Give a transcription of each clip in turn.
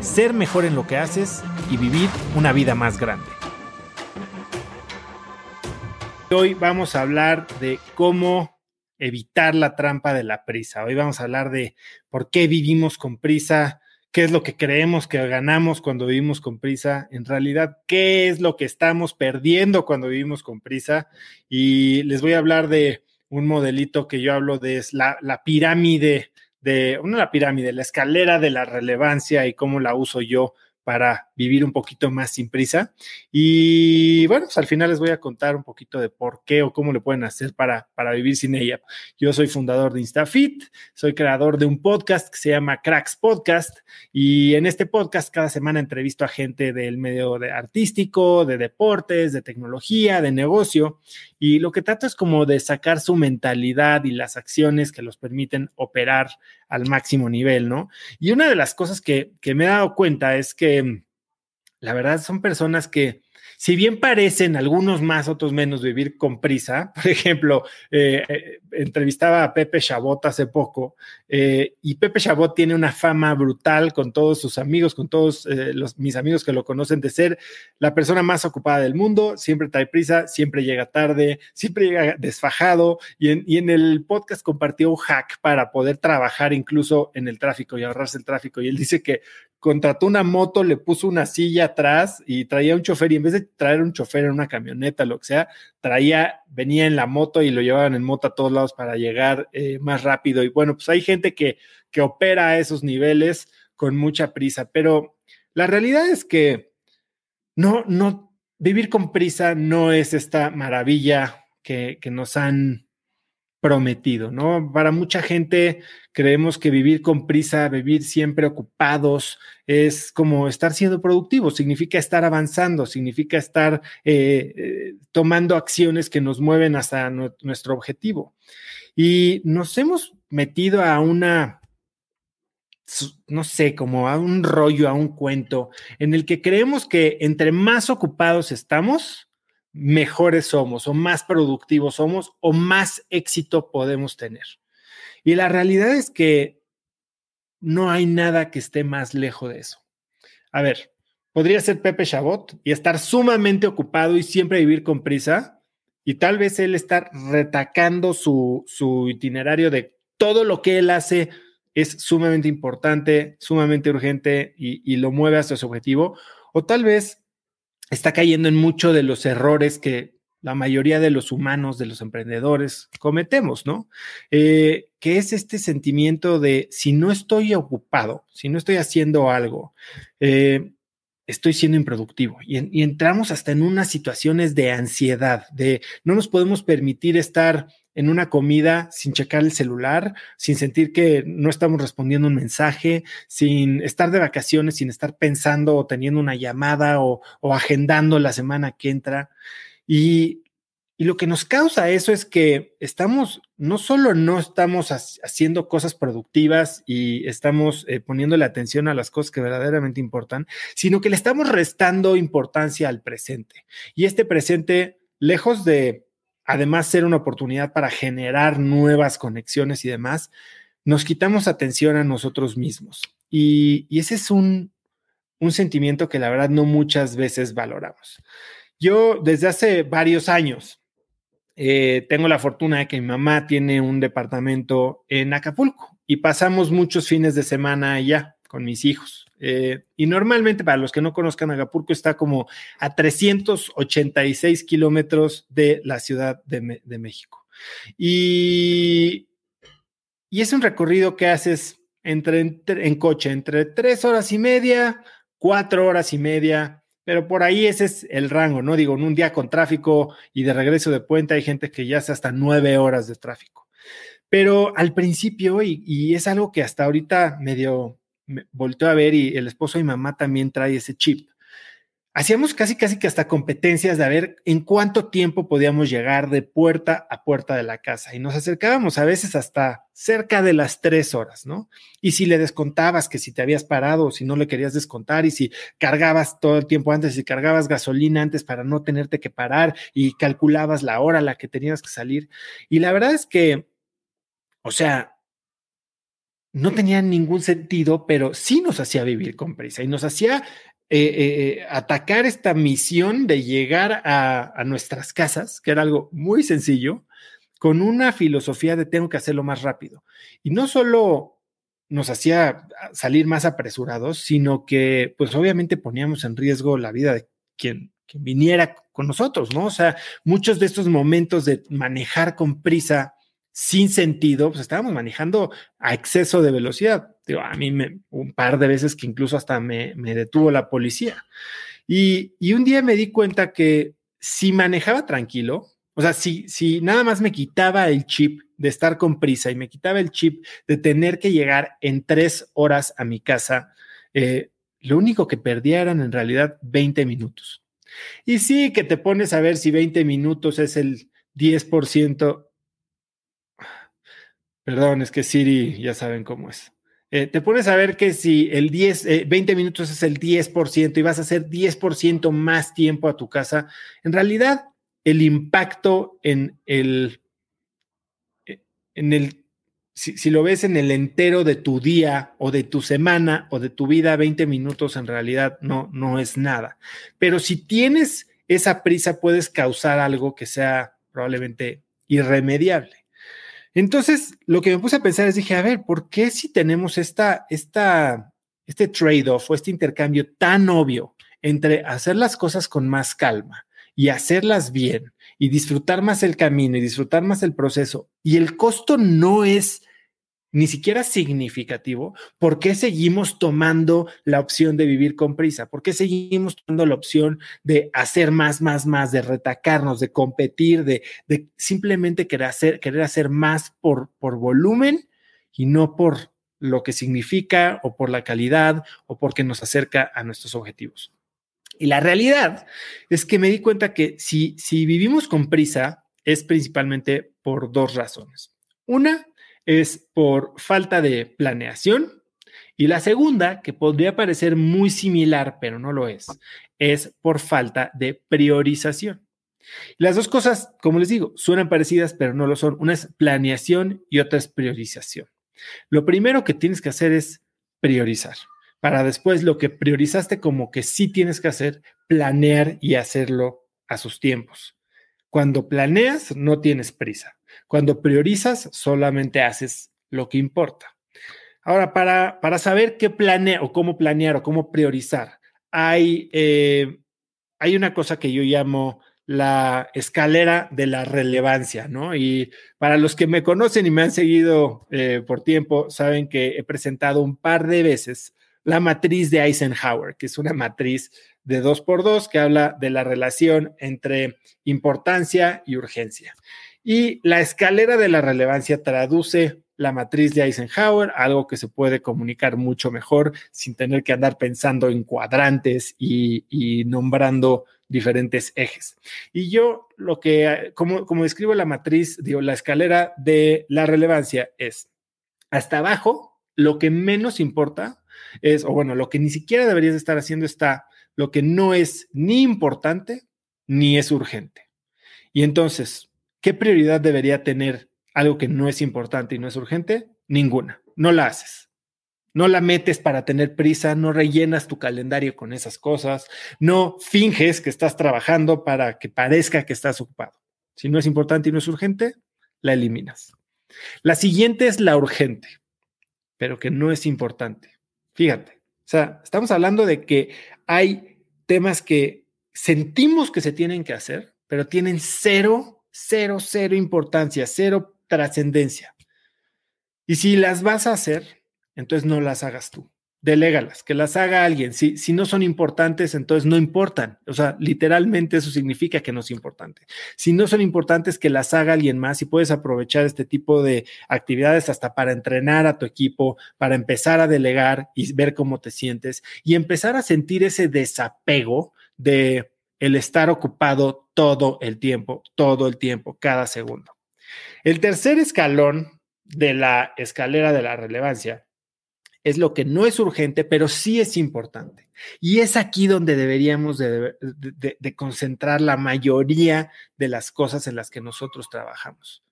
ser mejor en lo que haces y vivir una vida más grande. Hoy vamos a hablar de cómo evitar la trampa de la prisa. Hoy vamos a hablar de por qué vivimos con prisa, qué es lo que creemos que ganamos cuando vivimos con prisa, en realidad qué es lo que estamos perdiendo cuando vivimos con prisa. Y les voy a hablar de un modelito que yo hablo de la, la pirámide de, una pirámide, la escalera de la relevancia y cómo la uso yo para vivir un poquito más sin prisa. Y bueno, pues al final les voy a contar un poquito de por qué o cómo le pueden hacer para, para vivir sin ella. Yo soy fundador de InstaFit, soy creador de un podcast que se llama Cracks Podcast y en este podcast cada semana entrevisto a gente del medio de artístico, de deportes, de tecnología, de negocio y lo que trato es como de sacar su mentalidad y las acciones que los permiten operar al máximo nivel, ¿no? Y una de las cosas que, que me he dado cuenta es que la verdad son personas que, si bien parecen algunos más, otros menos vivir con prisa, por ejemplo, eh, eh, entrevistaba a Pepe Chabot hace poco eh, y Pepe Chabot tiene una fama brutal con todos sus amigos, con todos los, mis amigos que lo conocen, de ser la persona más ocupada del mundo, siempre trae prisa, siempre llega tarde, siempre llega desfajado y en, y en el podcast compartió un hack para poder trabajar incluso en el tráfico y ahorrarse el tráfico y él dice que contrató una moto, le puso una silla atrás y traía un chofer y en vez de traer un chofer en una camioneta, lo que sea, traía, venía en la moto y lo llevaban en moto a todos lados para llegar eh, más rápido. Y bueno, pues hay gente que, que opera a esos niveles con mucha prisa, pero la realidad es que no, no, vivir con prisa no es esta maravilla que, que nos han prometido, ¿no? Para mucha gente creemos que vivir con prisa, vivir siempre ocupados, es como estar siendo productivo, significa estar avanzando, significa estar eh, eh, tomando acciones que nos mueven hasta nuestro objetivo. Y nos hemos metido a una, no sé, como a un rollo, a un cuento, en el que creemos que entre más ocupados estamos, mejores somos o más productivos somos o más éxito podemos tener. Y la realidad es que no hay nada que esté más lejos de eso. A ver, podría ser Pepe Chabot y estar sumamente ocupado y siempre vivir con prisa y tal vez él estar retacando su, itinerario de todo lo que él hace es sumamente importante, sumamente urgente y, y lo mueve hacia su objetivo. O tal vez está cayendo en muchos de los errores que la mayoría de los humanos, de los emprendedores, cometemos, ¿no? Eh, que es este sentimiento de si no estoy ocupado, si no estoy haciendo algo, eh, estoy siendo improductivo. Y, y, entramos hasta en unas situaciones de ansiedad, de no nos podemos permitir estar en una comida sin checar el celular, sin sentir que no estamos respondiendo un mensaje, sin estar de vacaciones, sin estar pensando o teniendo una llamada o, agendando la semana que entra. Y, lo que nos causa eso es que estamos, no solo no estamos haciendo cosas productivas y estamos eh, poniéndole atención a las cosas que verdaderamente importan, sino que le estamos restando importancia al presente. Y este presente, lejos de además ser una oportunidad para generar nuevas conexiones y demás, nos quitamos atención a nosotros mismos. Y, ese es un, sentimiento que la verdad no muchas veces valoramos. Yo desde hace varios años eh, tengo la fortuna de que mi mamá tiene un departamento en Acapulco y pasamos muchos fines de semana allá con mis hijos. Eh, y normalmente, para los que no conozcan, Acapulco está como a 386 kilómetros de la Ciudad de, México. Y, y, es un recorrido que haces entre, en coche, entre tres horas y media, cuatro horas y media, pero por ahí ese es el rango, ¿no? Digo, en un día con tráfico y de regreso de puente hay gente que ya hace hasta nueve horas de tráfico. Pero al principio, y, y es algo que hasta ahorita medio me volteó a ver y el esposo y mamá también trae ese chip hacíamos casi, casi que hasta competencias de a ver en cuánto tiempo podíamos llegar de puerta a puerta de la casa y nos acercábamos a veces hasta cerca de las tres horas, ¿no? Y si le descontabas que si te habías parado si no le querías descontar y si cargabas todo el tiempo antes, si cargabas gasolina antes para no tenerte que parar y calculabas la hora a la que tenías que salir. Y la verdad es que, o sea, no tenía ningún sentido, pero sí nos hacía vivir con prisa y nos hacía eh, eh, eh, atacar esta misión de llegar a, nuestras casas, que era algo muy sencillo, con una filosofía de tengo que hacerlo más rápido. Y no solo nos hacía salir más apresurados, sino que pues obviamente poníamos en riesgo la vida de quien, quien viniera con nosotros, ¿no? O sea, muchos de estos momentos de manejar con prisa sin sentido, pues estábamos manejando a exceso de velocidad. Digo, a mí me, un par de veces que incluso hasta me, detuvo la policía. Y, y, un día me di cuenta que si manejaba tranquilo, o sea, si, si nada más me quitaba el chip de estar con prisa y me quitaba el chip de tener que llegar en tres horas a mi casa, eh, lo único que perdía eran en realidad 20 minutos. Y sí, que te pones a ver si 20 minutos es el 10% Perdón, es que Siri ya saben cómo es. Eh, te pones a ver que si el 10, 20 eh, minutos es el 10% y vas a hacer 10% más tiempo a tu casa, en realidad el impacto en el, eh, en el, si, si, lo ves en el entero de tu día o de tu semana o de tu vida, 20 minutos en realidad no, no es nada. Pero si tienes esa prisa, puedes causar algo que sea probablemente irremediable. Entonces, lo que me puse a pensar es, dije, a ver, ¿por qué si tenemos esta, esta, este trade-off o este intercambio tan obvio entre hacer las cosas con más calma y hacerlas bien y disfrutar más el camino y disfrutar más el proceso y el costo no es ni siquiera significativo, ¿por qué seguimos tomando la opción de vivir con prisa? ¿Por qué seguimos tomando la opción de hacer más, más, más, de retacarnos, de competir, de, simplemente querer hacer, querer hacer más por, por volumen y no por lo que significa o por la calidad o porque nos acerca a nuestros objetivos? Y la realidad es que me di cuenta que si, si vivimos con prisa es principalmente por dos razones. Una, es por falta de planeación. Y la segunda, que podría parecer muy similar, pero no lo es, es por falta de priorización. Las dos cosas, como les digo, suenan parecidas, pero no lo son. Una es planeación y otra es priorización. Lo primero que tienes que hacer es priorizar, para después lo que priorizaste como que sí tienes que hacer, planear y hacerlo a sus tiempos. Cuando planeas, no tienes prisa. Cuando priorizas, solamente haces lo que importa. Ahora, para, para saber qué planear o cómo planear o cómo priorizar, hay, eh, hay una cosa que yo llamo la escalera de la relevancia, ¿no? Y para los que me conocen y me han seguido eh, por tiempo, saben que he presentado un par de veces la matriz de Eisenhower, que es una matriz de dos por dos que habla de la relación entre importancia y urgencia. Y la escalera de la relevancia traduce la matriz de Eisenhower, algo que se puede comunicar mucho mejor sin tener que andar pensando en cuadrantes y, nombrando diferentes ejes. Y yo lo que, como, como describo la matriz, digo, la escalera de la relevancia es hasta abajo, lo que menos importa es, o bueno, lo que ni siquiera deberías estar haciendo está lo que no es ni importante ni es urgente. Y entonces, ¿Qué prioridad debería tener algo que no es importante y no es urgente? Ninguna. No la haces. No la metes para tener prisa, no rellenas tu calendario con esas cosas, no finges que estás trabajando para que parezca que estás ocupado. Si no es importante y no es urgente, la eliminas. La siguiente es la urgente, pero que no es importante. Fíjate, o sea, estamos hablando de que hay temas que sentimos que se tienen que hacer, pero tienen cero cero, cero importancia, cero trascendencia. Y si las vas a hacer, entonces no las hagas tú. delégalas, que las haga alguien. Si, si no son importantes, entonces no importan. O sea, literalmente eso significa que no es importante. Si no son importantes, que las haga alguien más y puedes aprovechar este tipo de actividades hasta para entrenar a tu equipo, para empezar a delegar y ver cómo te sientes y empezar a sentir ese desapego de el estar ocupado todo el tiempo, todo el tiempo, cada segundo. El tercer escalón de la escalera de la relevancia es lo que no es urgente, pero sí es importante. Y es aquí donde deberíamos de, concentrar la mayoría de las cosas en las que nosotros trabajamos.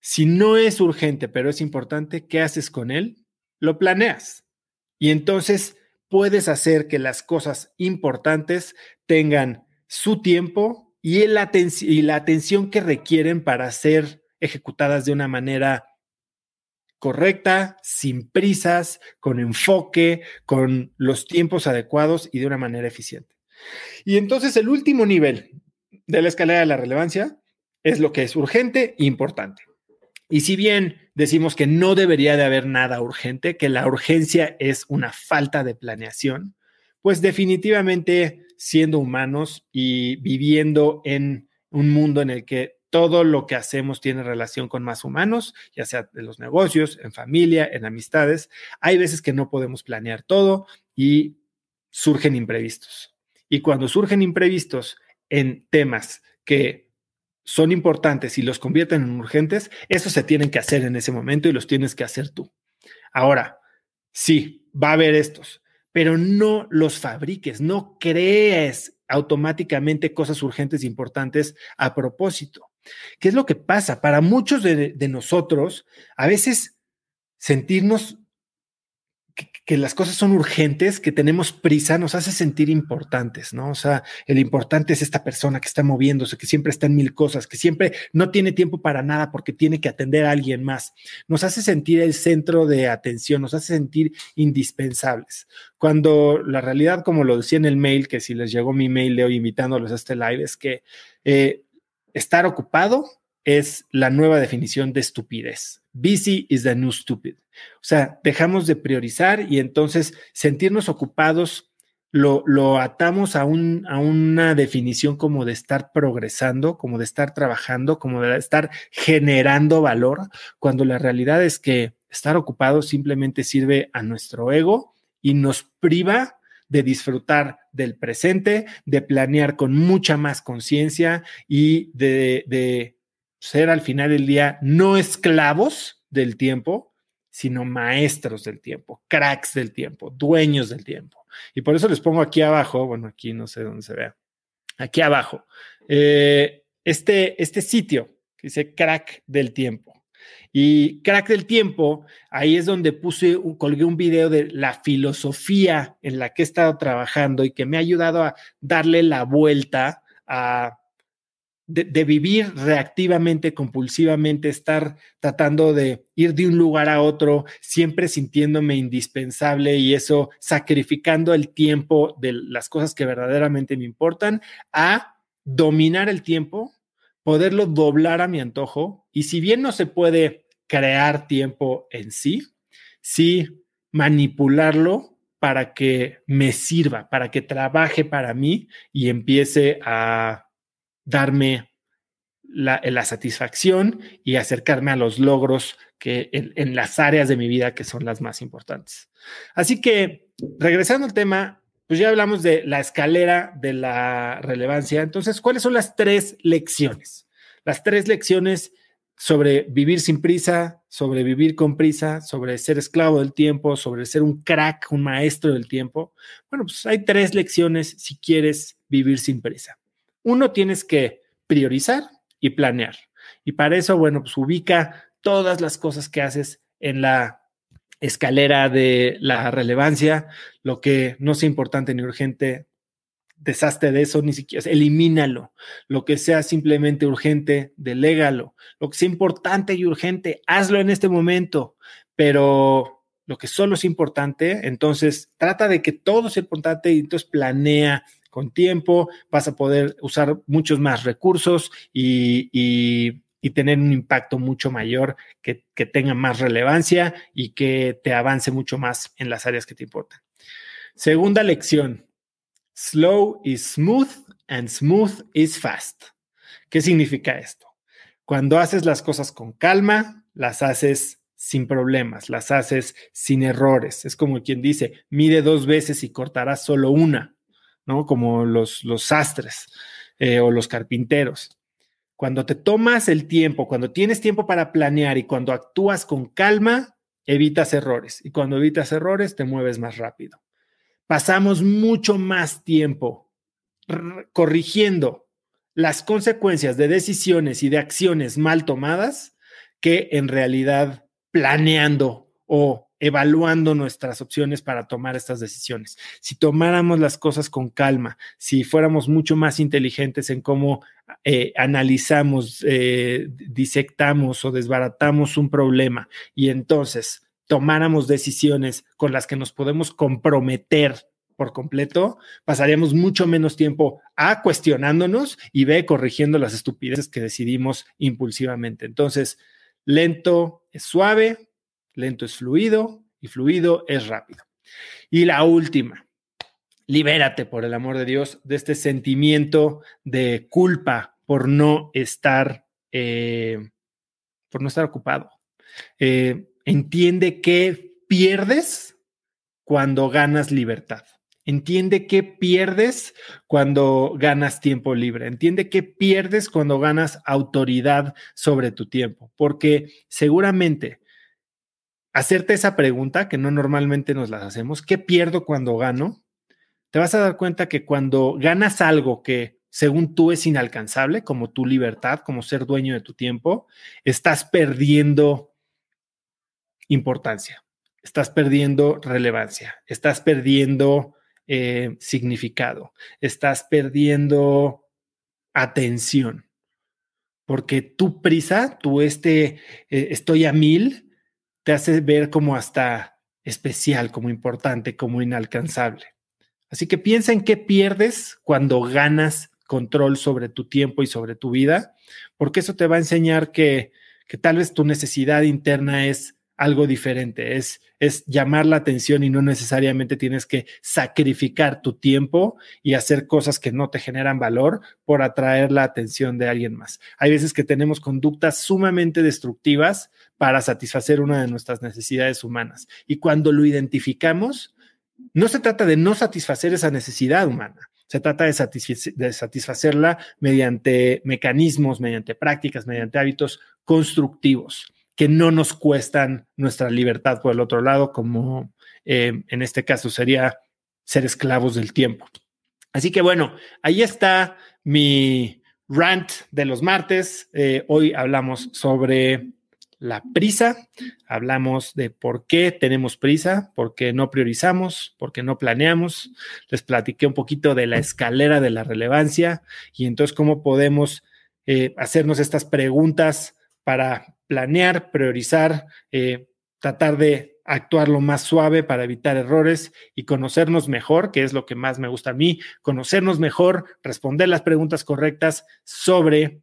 Si no es urgente, pero es importante, ¿qué haces con él? Lo planeas. Y entonces puedes hacer que las cosas importantes tengan su tiempo y, la atención que requieren para ser ejecutadas de una manera correcta, sin prisas, con enfoque, con los tiempos adecuados y de una manera eficiente. Y entonces el último nivel de la escalera de la relevancia es lo que es urgente e importante. Y si bien decimos que no debería de haber nada urgente, que la urgencia es una falta de planeación, pues definitivamente siendo humanos y viviendo en un mundo en el que todo lo que hacemos tiene relación con más humanos, ya sea en los negocios, en familia, en amistades. Hay veces que no podemos planear todo y surgen imprevistos. Y cuando surgen imprevistos en temas que son importantes y los convierten en urgentes, eso se tienen que hacer en ese momento y los tienes que hacer tú. Ahora, sí, va a haber estos, pero no los fabriques, no crees automáticamente cosas urgentes e importantes a propósito. ¿Qué es lo que pasa? Para muchos de, nosotros, a veces sentirnos que, las cosas son urgentes, que tenemos prisa, nos hace sentir importantes, ¿no? O sea, el importante es esta persona que está moviéndose, que siempre está en mil cosas, que siempre no tiene tiempo para nada porque tiene que atender a alguien más. Nos hace sentir el centro de atención, nos hace sentir indispensables. Cuando la realidad, como lo decía en el mail, que si les llegó mi mail de hoy invitándolos a este live, es que eh, estar ocupado es la nueva definición de estupidez. Busy is the new stupid. O sea, dejamos de priorizar y entonces sentirnos ocupados lo, lo atamos a, un, a una definición como de estar progresando, como de estar trabajando, como de estar generando valor, cuando la realidad es que estar ocupado simplemente sirve a nuestro ego y nos priva de disfrutar del presente, de planear con mucha más conciencia y de, ser al final del día no esclavos del tiempo, sino maestros del tiempo, cracks del tiempo, dueños del tiempo. Y por eso les pongo aquí abajo, bueno, aquí no sé dónde se vea, aquí abajo, eh, este, este sitio que dice crack del tiempo. Y crack del tiempo, ahí es donde puse, colgué un video de la filosofía en la que he estado trabajando y que me ha ayudado a darle la vuelta a de, vivir reactivamente, compulsivamente, estar tratando de ir de un lugar a otro, siempre sintiéndome indispensable y eso sacrificando el tiempo de las cosas que verdaderamente me importan, a dominar el tiempo poderlo doblar a mi antojo. Y si bien no se puede crear tiempo en sí, sí manipularlo para que me sirva, para que trabaje para mí y empiece a darme la, satisfacción y acercarme a los logros que en, en, las áreas de mi vida que son las más importantes. Así que, regresando al tema, pues ya hablamos de la escalera de la relevancia. Entonces, ¿cuáles son las tres lecciones? Las tres lecciones sobre vivir sin prisa, sobre vivir con prisa, sobre ser esclavo del tiempo, sobre ser un crack, un maestro del tiempo. Bueno, pues hay tres lecciones si quieres vivir sin prisa. Uno, tienes que priorizar y planear. Y para eso, bueno, pues ubica todas las cosas que haces en la escalera de la relevancia, lo que no sea importante ni urgente, deshazte de eso, ni siquiera, elimínalo. Lo que sea simplemente urgente, delégalo. Lo que sea importante y urgente, hazlo en este momento, pero lo que solo es importante, entonces trata de que todo sea importante y entonces planea con tiempo, vas a poder usar muchos más recursos y, y y tener un impacto mucho mayor, que, que tenga más relevancia y que te avance mucho más en las áreas que te importan. Segunda lección, slow is smooth and smooth is fast. ¿Qué significa esto? Cuando haces las cosas con calma, las haces sin problemas, las haces sin errores. Es como quien dice, mide dos veces y cortarás solo una, ¿no? Como los, los sastres eh, o los carpinteros. Cuando te tomas el tiempo, cuando tienes tiempo para planear y cuando actúas con calma, evitas errores. Y cuando evitas errores, te mueves más rápido. Pasamos mucho más tiempo corrigiendo las consecuencias de decisiones y de acciones mal tomadas que en realidad planeando o evaluando nuestras opciones para tomar estas decisiones. Si tomáramos las cosas con calma, si fuéramos mucho más inteligentes en cómo eh, analizamos, eh, disectamos o desbaratamos un problema y entonces tomáramos decisiones con las que nos podemos comprometer por completo, pasaríamos mucho menos tiempo A cuestionándonos y B corrigiendo las estupideces que decidimos impulsivamente. Entonces, lento suave, lento es fluido y fluido es rápido. Y la última, libérate por el amor de Dios de este sentimiento de culpa por no estar, eh, por no estar ocupado. Eh, entiende que pierdes cuando ganas libertad. Entiende que pierdes cuando ganas tiempo libre. Entiende que pierdes cuando ganas autoridad sobre tu tiempo, porque seguramente hacerte esa pregunta, que no normalmente nos las hacemos, ¿qué pierdo cuando gano? Te vas a dar cuenta que cuando ganas algo que según tú es inalcanzable, como tu libertad, como ser dueño de tu tiempo, estás perdiendo importancia, estás perdiendo relevancia, estás perdiendo eh, significado, estás perdiendo atención, porque tu prisa, tu este, eh, estoy a mil, te hace ver como hasta especial, como importante, como inalcanzable. Así que piensa en qué pierdes cuando ganas control sobre tu tiempo y sobre tu vida, porque eso te va a enseñar que, que tal vez tu necesidad interna es algo diferente, es, es llamar la atención y no necesariamente tienes que sacrificar tu tiempo y hacer cosas que no te generan valor por atraer la atención de alguien más. Hay veces que tenemos conductas sumamente destructivas para satisfacer una de nuestras necesidades humanas y cuando lo identificamos, no se trata de no satisfacer esa necesidad humana, se trata de, satisfacerla mediante mecanismos, mediante prácticas, mediante hábitos constructivos que no nos cuestan nuestra libertad por el otro lado, como eh, en este caso sería ser esclavos del tiempo. Así que bueno, ahí está mi rant de los martes. Eh, hoy hablamos sobre la prisa, hablamos de por qué tenemos prisa, por qué no priorizamos, por qué no planeamos. Les platiqué un poquito de la escalera de la relevancia y entonces cómo podemos eh, hacernos estas preguntas para planear, priorizar, eh, tratar de actuar lo más suave para evitar errores y conocernos mejor, que es lo que más me gusta a mí, conocernos mejor, responder las preguntas correctas sobre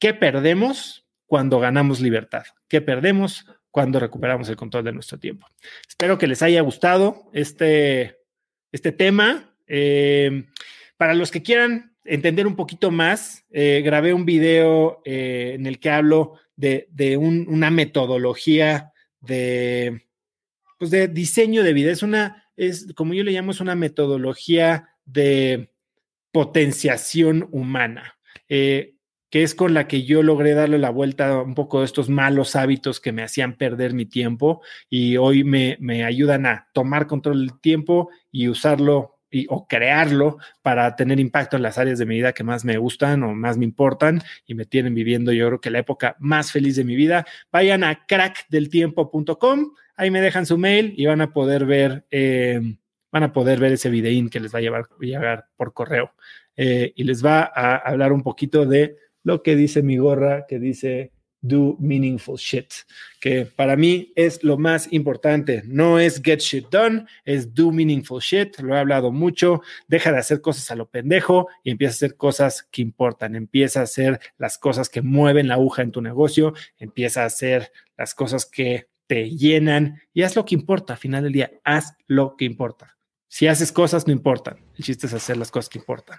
qué perdemos cuando ganamos libertad, qué perdemos cuando recuperamos el control de nuestro tiempo. Espero que les haya gustado este, este tema. Eh, para los que quieran entender un poquito más, eh, grabé un video eh, en el que hablo de, una metodología de, pues de diseño de vida. Es una, es como yo le llamo, es una metodología de potenciación humana. Que es con la que yo logré darle la vuelta a un poco de estos malos hábitos que me hacían perder mi tiempo y hoy me, me ayudan a tomar control del tiempo y usarlo y, o crearlo para tener impacto en las áreas de mi vida que más me gustan o más me importan y me tienen viviendo yo creo que la época más feliz de mi vida. Vayan a crackdeltiempo.com, ahí me dejan su mail y van a poder ver, eh, van a poder ver ese videín que les va a llevar, llegar por correo eh, y les va a hablar un poquito de lo que dice mi gorra, que dice do meaningful shit, que para mí es lo más importante. No es get shit done, es do meaningful shit. Lo he hablado mucho. Deja de hacer cosas a lo pendejo y empieza a hacer cosas que importan. Empieza a hacer las cosas que mueven la aguja en tu negocio. Empieza a hacer las cosas que te llenan y haz lo que importa. Al final del día, haz lo que importa. Si haces cosas, no importan. El chiste es hacer las cosas que importan.